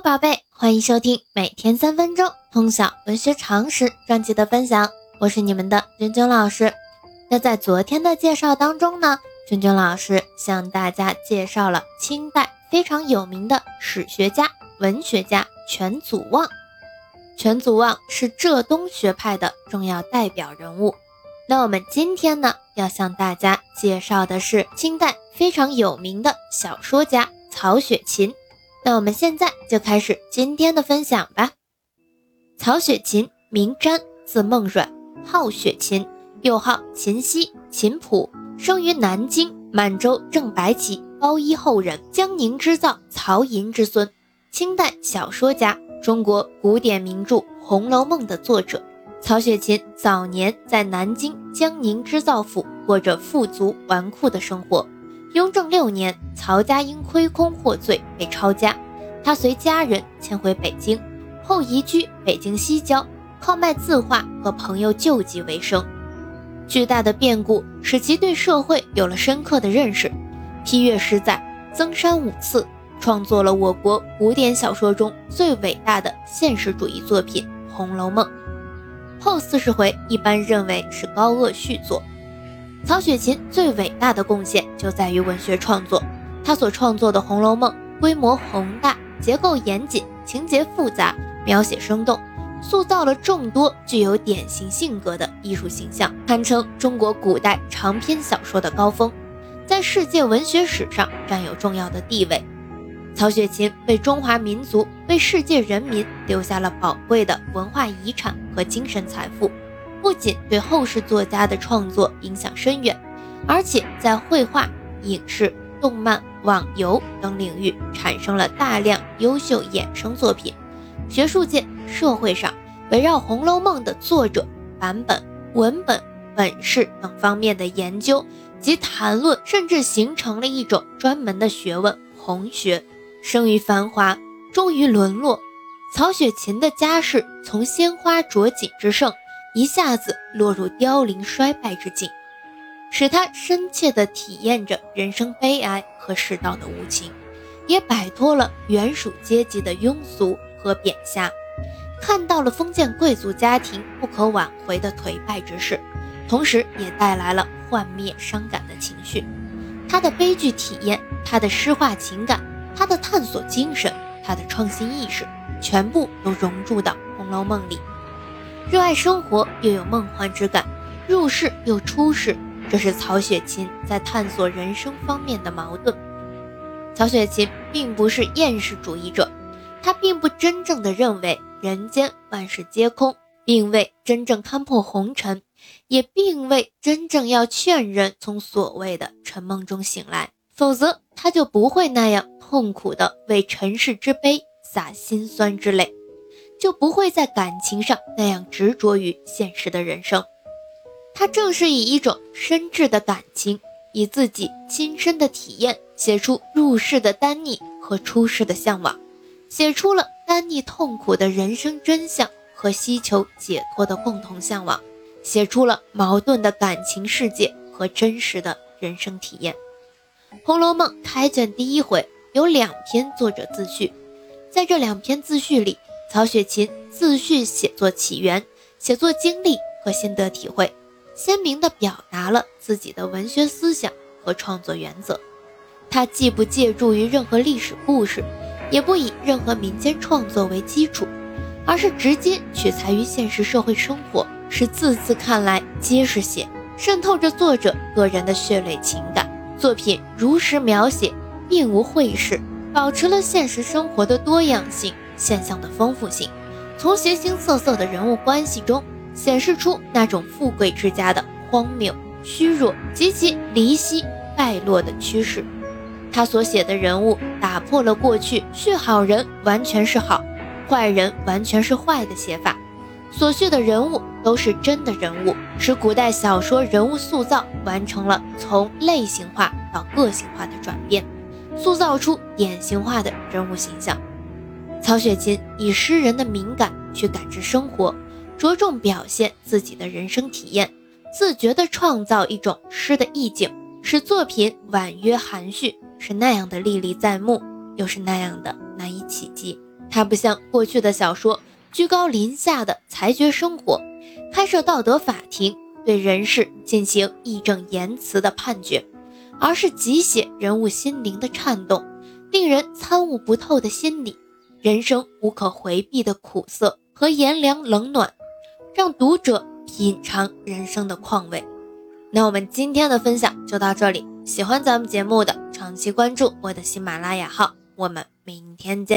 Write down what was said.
宝贝，欢迎收听每天三分钟通晓文学常识专辑的分享，我是你们的君君老师。那在昨天的介绍当中呢，君君老师向大家介绍了清代非常有名的史学家、文学家全祖望。全祖望是浙东学派的重要代表人物。那我们今天呢，要向大家介绍的是清代非常有名的小说家曹雪芹。那我们现在就开始今天的分享吧。曹雪芹，名瞻，字梦阮，号雪芹，又号秦溪、秦谱，生于南京满洲正白旗包衣后人江宁织造曹寅之孙，清代小说家，中国古典名著《红楼梦》的作者。曹雪芹早年在南京江宁织造府过着富足纨绔的生活。雍正六年，曹家因亏空获罪被抄家，他随家人迁回北京，后移居北京西郊，靠卖字画和朋友救济为生。巨大的变故使其对社会有了深刻的认识，批阅十载，增删五次，创作了我国古典小说中最伟大的现实主义作品《红楼梦》。后四十回一般认为是高鹗续作。曹雪芹最伟大的贡献就在于文学创作，他所创作的《红楼梦》规模宏大，结构严谨，情节复杂，描写生动，塑造了众多具有典型性格的艺术形象，堪称中国古代长篇小说的高峰，在世界文学史上占有重要的地位。曹雪芹为中华民族、为世界人民留下了宝贵的文化遗产和精神财富。不仅对后世作家的创作影响深远，而且在绘画、影视、动漫、网游等领域产生了大量优秀衍生作品。学术界、社会上围绕《红楼梦》的作者、版本、文本、本事等方面的研究及谈论，甚至形成了一种专门的学问——红学。生于繁华，终于沦落。曹雪芹的家世从鲜花着锦之盛。一下子落入凋零衰败之境，使他深切地体验着人生悲哀和世道的无情，也摆脱了原属阶级的庸俗和贬下，看到了封建贵族家庭不可挽回的颓败之势，同时也带来了幻灭伤感的情绪。他的悲剧体验，他的诗化情感，他的探索精神，他的创新意识，全部都融入到《红楼梦》里。热爱生活又有梦幻之感，入世又出世，这是曹雪芹在探索人生方面的矛盾。曹雪芹并不是厌世主义者，他并不真正的认为人间万事皆空，并未真正看破红尘，也并未真正要劝人从所谓的沉梦中醒来，否则他就不会那样痛苦的为尘世之悲洒心酸之泪。就不会在感情上那样执着于现实的人生。他正是以一种深挚的感情，以自己亲身的体验，写出入世的丹尼和出世的向往，写出了丹尼痛苦的人生真相和希求解脱的共同向往，写出了矛盾的感情世界和真实的人生体验。《红楼梦》开卷第一回有两篇作者自序，在这两篇自序里。曹雪芹自序写作起源、写作经历和心得体会，鲜明地表达了自己的文学思想和创作原则。他既不借助于任何历史故事，也不以任何民间创作为基础，而是直接取材于现实社会生活，是字字看来皆是血，渗透着作者个人的血泪情感。作品如实描写，并无讳饰，保持了现实生活的多样性。现象的丰富性，从形形色色的人物关系中显示出那种富贵之家的荒谬、虚弱及其离析败落的趋势。他所写的人物打破了过去“叙好人完全是好，坏人完全是坏”的写法，所叙的人物都是真的人物，使古代小说人物塑造完成了从类型化到个性化的转变，塑造出典型化的人物形象。曹雪芹以诗人的敏感去感知生活，着重表现自己的人生体验，自觉地创造一种诗的意境，使作品婉约含蓄，是那样的历历在目，又是那样的难以企及。它不像过去的小说，居高临下的裁决生活，开设道德法庭，对人事进行义正言辞的判决，而是极写人物心灵的颤动，令人参悟不透的心理，人生无可回避的苦涩和炎凉冷暖，让读者品尝人生的况味。那我们今天的分享就到这里，喜欢咱们节目的，长期关注我的喜马拉雅号，我们明天见。